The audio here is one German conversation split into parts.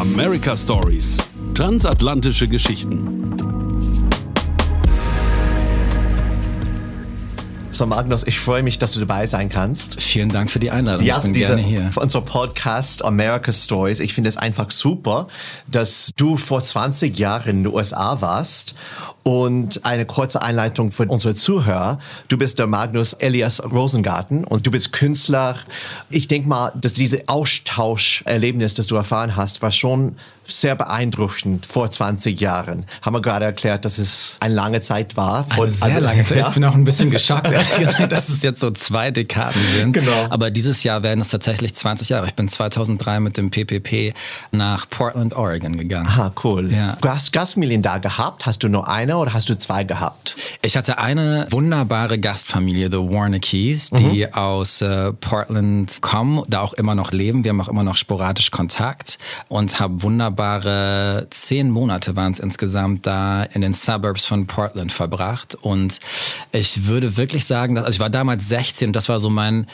America Stories. Transatlantische Geschichten. So Magnus, ich freue mich, dass du dabei sein kannst. Vielen Dank für die Einladung. Ja, ich bin diese, gerne hier. Für unser Podcast America Stories. Ich finde es einfach super, dass du vor 20 Jahren in den USA warst und eine kurze Einleitung für unsere Zuhörer. Du bist der Magnus Elias Rosengarten und du bist Künstler. Ich denke mal, dass diese Austauscherlebnis, das du erfahren hast, war schon sehr beeindruckend vor 20 Jahren. Haben wir gerade erklärt, dass es eine lange Zeit war. Eine sehr also, lange Zeit. Ja? Ich bin auch ein bisschen geschockt, dass es jetzt so zwei Dekaden sind. Genau. Aber dieses Jahr werden es tatsächlich 20 Jahre. Ich bin 2003 mit dem PPP nach Portland, Oregon gegangen. Ah, cool. Ja. Du hast Gastfamilien da gehabt. Hast du nur eine oder hast du zwei gehabt? Ich hatte eine wunderbare Gastfamilie, the Warnekes, die mhm. aus äh, Portland kommen, da auch immer noch leben. Wir haben auch immer noch sporadisch Kontakt und haben wunderbar wunderbare zehn Monate waren es insgesamt da in den Suburbs von Portland verbracht. Und ich würde wirklich sagen, dass, also ich war damals 16, das war so mein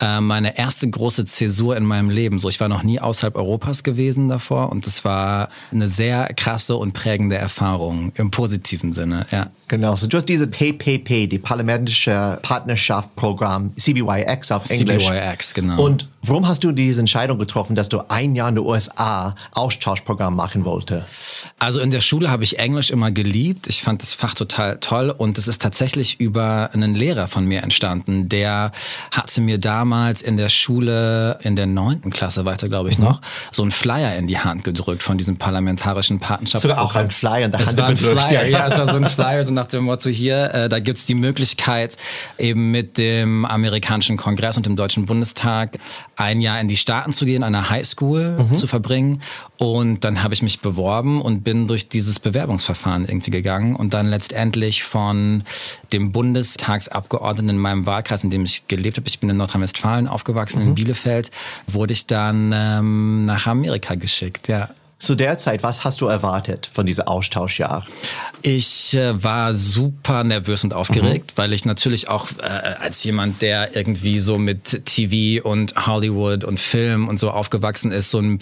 äh, meine erste große Zäsur in meinem Leben. So, ich war noch nie außerhalb Europas gewesen davor und es war eine sehr krasse und prägende Erfahrung im positiven Sinne. Ja. Genau, so du hast diese PPP, die Parlamentische Partnerschaftsprogramm, CBYX auf Englisch. CBYX, genau. Und warum hast du diese Entscheidung getroffen, dass du ein Jahr in den USA Austauschprogramm machen wollte? Also in der Schule habe ich Englisch immer geliebt. Ich fand das Fach total toll und es ist tatsächlich über einen Lehrer von mir entstanden, der hatte mir damals in der Schule, in der neunten Klasse weiter, glaube ich mhm. noch, so einen Flyer in die Hand gedrückt von diesem parlamentarischen Partnerschaftsprogramm. Sogar auch ein Flyer in der es Hand war ein gedrückt. Flyer, ja, es war so ein Flyer, so nach dem Motto hier, äh, da gibt's die Möglichkeit, eben mit dem amerikanischen Kongress und dem Deutschen Bundestag ein Jahr in die Staaten zu gehen, einer Highschool mhm. zu verbringen. Und dann habe ich mich beworben und bin durch dieses Bewerbungsverfahren irgendwie gegangen und dann letztendlich von dem Bundestagsabgeordneten in meinem Wahlkreis, in dem ich gelebt habe, ich bin in Nordrhein-Westfalen aufgewachsen, mhm. in Bielefeld, wurde ich dann ähm, nach Amerika geschickt, ja. Zu der Zeit, was hast du erwartet von diesem Austauschjahr? Ich äh, war super nervös und aufgeregt, mhm. weil ich natürlich auch äh, als jemand, der irgendwie so mit TV und Hollywood und Film und so aufgewachsen ist, so ein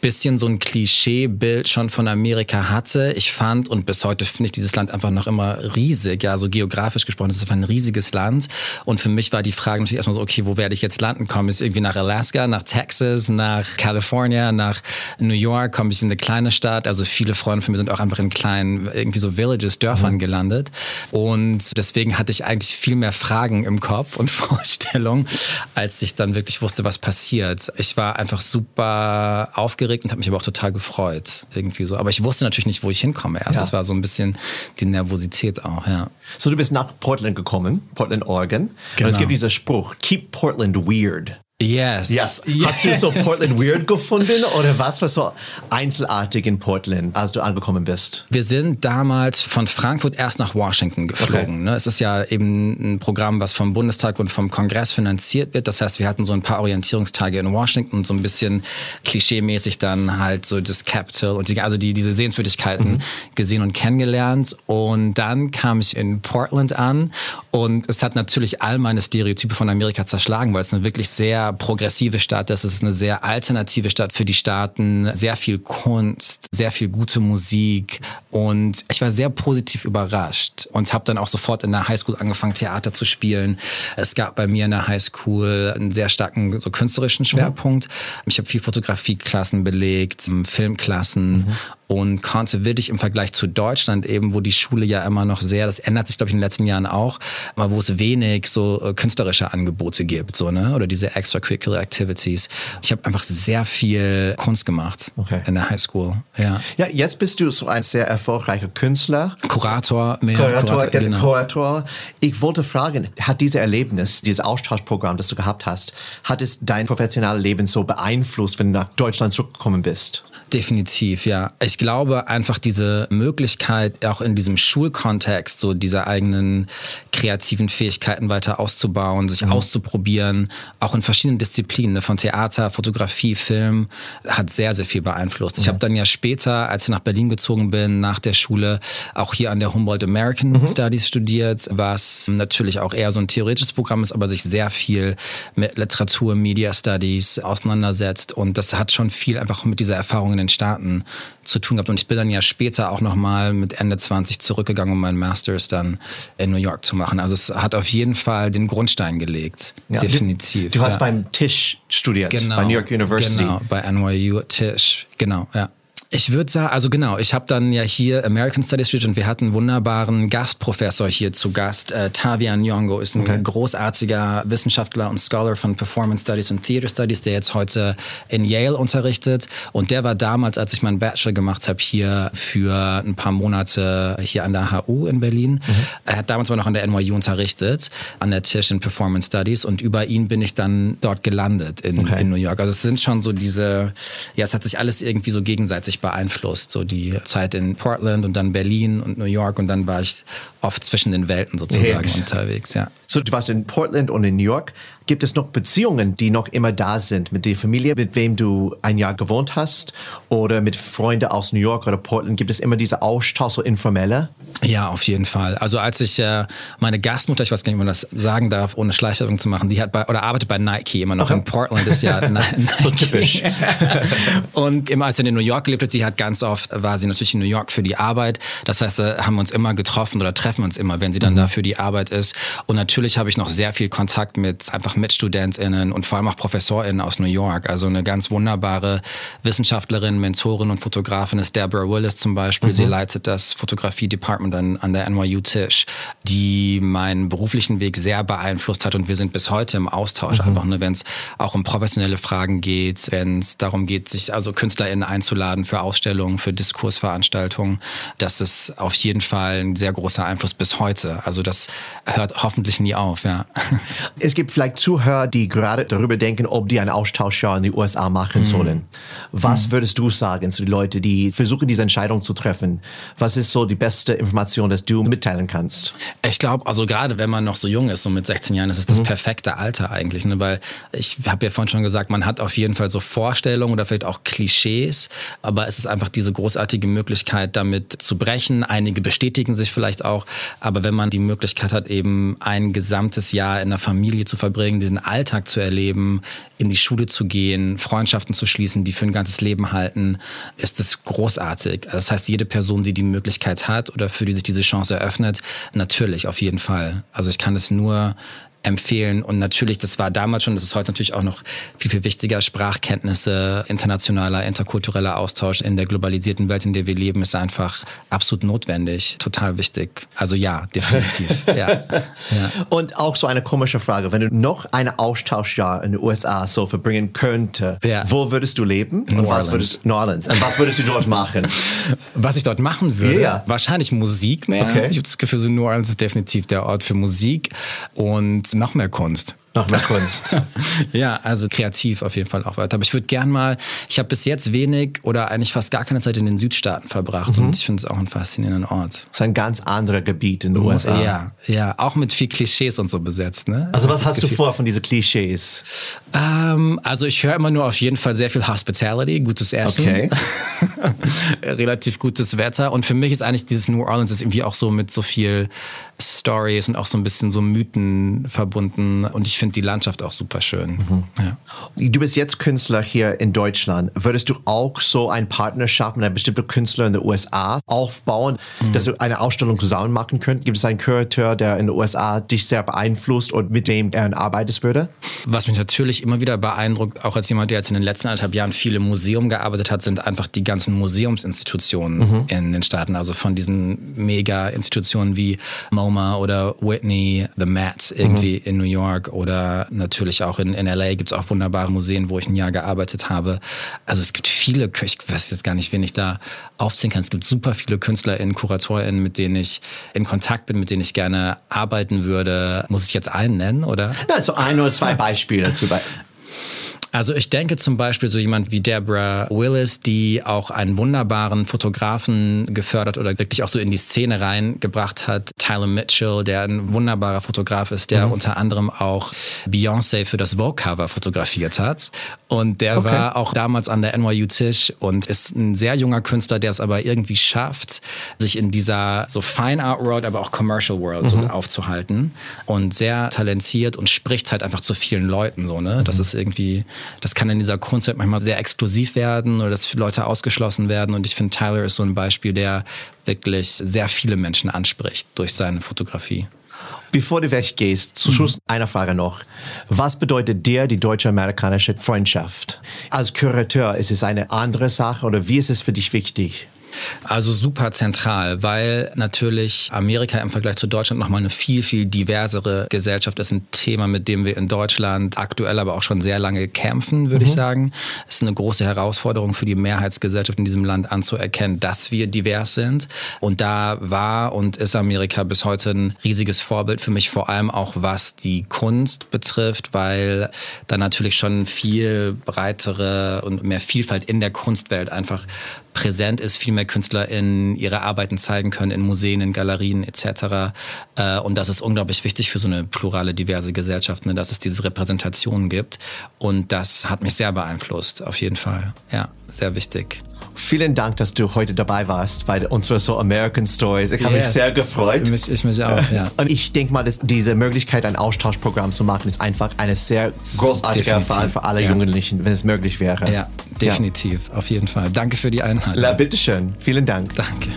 bisschen so ein Klischeebild schon von Amerika hatte. Ich fand und bis heute finde ich dieses Land einfach noch immer riesig, ja, so geografisch gesprochen, es ist einfach ein riesiges Land. Und für mich war die Frage natürlich erstmal so, okay, wo werde ich jetzt landen? Komme ich irgendwie nach Alaska, nach Texas, nach California, nach New York? Komme ich in eine kleine Stadt? Also viele Freunde von mir sind auch einfach in kleinen, irgendwie so Villages, Dörfern mhm. gelandet. Und deswegen hatte ich eigentlich viel mehr Fragen im Kopf und Vorstellungen, als ich dann wirklich wusste, was passiert. Ich war einfach super aufgeregt aufgeregt und habe mich aber auch total gefreut. Irgendwie so. Aber ich wusste natürlich nicht, wo ich hinkomme erst. Ja. Das war so ein bisschen die Nervosität auch, ja. So, du bist nach Portland gekommen, Portland, Oregon. Genau. Und es gibt diesen Spruch, keep Portland weird. Yes. yes. Hast du so Portland weird gefunden oder was war so einzelartig in Portland, als du angekommen bist? Wir sind damals von Frankfurt erst nach Washington geflogen. Okay. Ne? Es ist ja eben ein Programm, was vom Bundestag und vom Kongress finanziert wird. Das heißt, wir hatten so ein paar Orientierungstage in Washington so ein bisschen klischeemäßig dann halt so das Capitol und die, also die, diese Sehenswürdigkeiten mhm. gesehen und kennengelernt. Und dann kam ich in Portland an und es hat natürlich all meine Stereotype von Amerika zerschlagen, weil es eine wirklich sehr progressive Stadt. Das ist eine sehr alternative Stadt für die Staaten. Sehr viel Kunst, sehr viel gute Musik. Und ich war sehr positiv überrascht und habe dann auch sofort in der Highschool angefangen, Theater zu spielen. Es gab bei mir in der Highschool einen sehr starken so künstlerischen Schwerpunkt. Mhm. Ich habe viel Fotografieklassen belegt, Filmklassen. Mhm und konnte wirklich im Vergleich zu Deutschland eben, wo die Schule ja immer noch sehr, das ändert sich glaube ich in den letzten Jahren auch, aber wo es wenig so äh, künstlerische Angebote gibt, so ne, oder diese extracurricular Activities. Ich habe einfach sehr viel Kunst gemacht okay. in der Highschool. Ja. Ja, jetzt bist du so ein sehr erfolgreicher Künstler, Kurator, mehr Kurator, Kurator, genau. Kurator. Ich wollte fragen, hat dieses Erlebnis, dieses Austauschprogramm, das du gehabt hast, hat es dein professionelles Leben so beeinflusst, wenn du nach Deutschland zurückgekommen bist? Definitiv, ja. Ich glaube einfach diese Möglichkeit, auch in diesem Schulkontext, so diese eigenen kreativen Fähigkeiten weiter auszubauen, sich mhm. auszuprobieren, auch in verschiedenen verschiedenen Disziplinen, ne, von Theater, Fotografie, Film, hat sehr, sehr viel beeinflusst. Ich mhm. habe dann ja später, als ich nach Berlin gezogen bin, nach der Schule, auch hier an der Humboldt American mhm. Studies studiert, was natürlich auch eher so ein theoretisches Programm ist, aber sich sehr viel mit Literatur, Media Studies auseinandersetzt. Und das hat schon viel einfach mit dieser Erfahrung in den Staaten zu tun gehabt. Und ich bin dann ja später auch nochmal mit Ende 20 zurückgegangen, um meinen Masters dann in New York zu machen. Also es hat auf jeden Fall den Grundstein gelegt. Ja, definitiv. Du, du hast ja. beim Tisch studiert, genau, bei New York University. Genau, bei NYU Tisch. Genau, ja. Ich würde sagen, also genau, ich habe dann ja hier American Studies studiert und wir hatten einen wunderbaren Gastprofessor hier zu Gast. Äh, Tavia Nyong'o ist ein okay. großartiger Wissenschaftler und Scholar von Performance Studies und Theater Studies, der jetzt heute in Yale unterrichtet. Und der war damals, als ich meinen Bachelor gemacht habe, hier für ein paar Monate hier an der HU in Berlin. Mhm. Er hat damals aber noch an der NYU unterrichtet, an der Tisch in Performance Studies. Und über ihn bin ich dann dort gelandet in, okay. in New York. Also es sind schon so diese, ja, es hat sich alles irgendwie so gegenseitig beeinflusst. So die Zeit in Portland und dann Berlin und New York und dann war ich oft zwischen den Welten sozusagen unterwegs, ja. So, du warst in Portland und in New York. Gibt es noch Beziehungen, die noch immer da sind mit der Familie, mit wem du ein Jahr gewohnt hast oder mit Freunden aus New York oder Portland? Gibt es immer diese Austausch, so informelle? Ja, auf jeden Fall. Also als ich äh, meine Gastmutter, ich weiß gar nicht, ob man das sagen darf, ohne Schleichwerbung zu machen, die hat bei oder arbeitet bei Nike immer noch okay. in Portland ist ja so typisch. und immer als sie in New York gelebt hat, sie hat ganz oft war sie natürlich in New York für die Arbeit. Das heißt, äh, haben wir uns immer getroffen oder treffen uns immer, wenn sie dann mhm. da für die Arbeit ist. Und natürlich habe ich noch sehr viel Kontakt mit einfach MitstudentInnen und vor allem auch ProfessorInnen aus New York. Also eine ganz wunderbare Wissenschaftlerin, Mentorin und Fotografin ist Deborah Willis zum Beispiel. Mhm. Sie leitet das Fotografie-Department an, an der NYU Tisch, die meinen beruflichen Weg sehr beeinflusst hat und wir sind bis heute im Austausch mhm. einfach, ne, wenn es auch um professionelle Fragen geht, wenn es darum geht, sich also KünstlerInnen einzuladen für Ausstellungen, für Diskursveranstaltungen. Das ist auf jeden Fall ein sehr großer Einfluss bis heute. Also das hört hoffentlich nie auf, ja. Es gibt vielleicht Zuhörer, die gerade darüber denken, ob die ein Austauschjahr in die USA machen mhm. sollen. Was mhm. würdest du sagen zu den Leuten, die versuchen, diese Entscheidung zu treffen? Was ist so die beste Information, dass du mitteilen kannst? Ich glaube, also gerade wenn man noch so jung ist, so mit 16 Jahren, ist es das mhm. perfekte Alter eigentlich, ne? weil ich habe ja vorhin schon gesagt, man hat auf jeden Fall so Vorstellungen oder vielleicht auch Klischees, aber es ist einfach diese großartige Möglichkeit, damit zu brechen. Einige bestätigen sich vielleicht auch, aber wenn man die Möglichkeit hat, eben ein gesamtes Jahr in der Familie zu verbringen, diesen Alltag zu erleben, in die Schule zu gehen, Freundschaften zu schließen, die für ein ganzes Leben halten, ist es großartig. Das heißt, jede Person, die die Möglichkeit hat oder für die sich diese Chance eröffnet, natürlich, auf jeden Fall. Also ich kann es nur empfehlen. Und natürlich, das war damals schon, das ist heute natürlich auch noch viel, viel wichtiger. Sprachkenntnisse, internationaler, interkultureller Austausch in der globalisierten Welt, in der wir leben, ist einfach absolut notwendig, total wichtig. Also ja, definitiv. ja. ja. Und auch so eine komische Frage, wenn du noch ein Austauschjahr in den USA so verbringen könnte, ja. wo würdest du leben? Und was würdest, New Orleans. Und was würdest du dort machen? was ich dort machen würde? Yeah. Wahrscheinlich Musik mehr. Okay. Ich habe das Gefühl, so New Orleans ist definitiv der Ort für Musik und noch mehr Kunst. Noch mehr Kunst. ja, also kreativ auf jeden Fall auch weiter. Aber ich würde gern mal, ich habe bis jetzt wenig oder eigentlich fast gar keine Zeit in den Südstaaten verbracht mhm. und ich finde es auch einen faszinierenden Ort. Das ist ein ganz anderer Gebiet in den USA. Ja, ja, auch mit viel Klischees und so besetzt. Ne? Also was hast du vor von diesen Klischees? Ähm, also ich höre immer nur auf jeden Fall sehr viel Hospitality, gutes Essen, okay. relativ gutes Wetter und für mich ist eigentlich dieses New Orleans ist irgendwie auch so mit so viel Stories und auch so ein bisschen so Mythen verbunden und ich finde die Landschaft auch super schön. Mhm. Ja. Du bist jetzt Künstler hier in Deutschland. Würdest du auch so eine Partnerschaft mit einem bestimmten Künstler in den USA aufbauen, mhm. dass du eine Ausstellung zusammen machen könnt? Gibt es einen Kurator, der in den USA dich sehr beeinflusst und mit dem er arbeitest würde? Was mich natürlich immer wieder beeindruckt, auch als jemand, der jetzt in den letzten anderthalb Jahren viel im Museum gearbeitet hat, sind einfach die ganzen Museumsinstitutionen mhm. in den Staaten. Also von diesen Mega-Institutionen wie MoMA oder Whitney, The Met irgendwie mhm. in New York oder oder natürlich auch in, in LA gibt es auch wunderbare Museen, wo ich ein Jahr gearbeitet habe. Also es gibt viele, ich weiß jetzt gar nicht, wen ich da aufziehen kann. Es gibt super viele KünstlerInnen, KuratorInnen, mit denen ich in Kontakt bin, mit denen ich gerne arbeiten würde. Muss ich jetzt einen nennen, oder? Ja, so ein oder zwei Beispiele dazu. Also ich denke zum Beispiel so jemand wie Deborah Willis, die auch einen wunderbaren Fotografen gefördert oder wirklich auch so in die Szene reingebracht hat. Tyler Mitchell, der ein wunderbarer Fotograf ist, der mhm. unter anderem auch Beyoncé für das Vogue-Cover fotografiert hat. Und der okay. war auch damals an der NYU Tisch und ist ein sehr junger Künstler, der es aber irgendwie schafft, sich in dieser so Fine Art World, aber auch Commercial World mhm. so aufzuhalten und sehr talentiert und spricht halt einfach zu vielen Leuten so, ne? Das mhm. ist irgendwie, das kann in dieser Kunst halt manchmal sehr exklusiv werden oder dass Leute ausgeschlossen werden und ich finde Tyler ist so ein Beispiel, der wirklich sehr viele Menschen anspricht durch seine Fotografie. Bevor du weggehst, zum Schluss mhm. eine Frage noch. Was bedeutet dir die deutsche-amerikanische Freundschaft? Als Kurator, ist es eine andere Sache oder wie ist es für dich wichtig? Also super zentral, weil natürlich Amerika im Vergleich zu Deutschland nochmal eine viel, viel diversere Gesellschaft ist. Ein Thema, mit dem wir in Deutschland aktuell aber auch schon sehr lange kämpfen, würde mhm. ich sagen. Es ist eine große Herausforderung für die Mehrheitsgesellschaft in diesem Land anzuerkennen, dass wir divers sind. Und da war und ist Amerika bis heute ein riesiges Vorbild für mich, vor allem auch was die Kunst betrifft, weil da natürlich schon viel breitere und mehr Vielfalt in der Kunstwelt einfach präsent ist, viel mehr KünstlerInnen ihre Arbeiten zeigen können in Museen, in Galerien etc. Äh, und das ist unglaublich wichtig für so eine plurale, diverse Gesellschaft, ne, dass es diese Repräsentation gibt. Und das hat mich sehr beeinflusst, auf jeden Fall. Ja, sehr wichtig. Vielen Dank, dass du heute dabei warst bei unserer so American Stories. Ich yes. habe mich sehr gefreut. Ich, ich mich auch, ja. Und ich denke mal, dass diese Möglichkeit, ein Austauschprogramm zu machen, ist einfach eine sehr großartige Erfahrung für alle ja. Jugendlichen, wenn es möglich wäre. Ja, definitiv, ja. auf jeden Fall. Danke für die Einladung. La, bitteschön. Vielen Dank. Danke.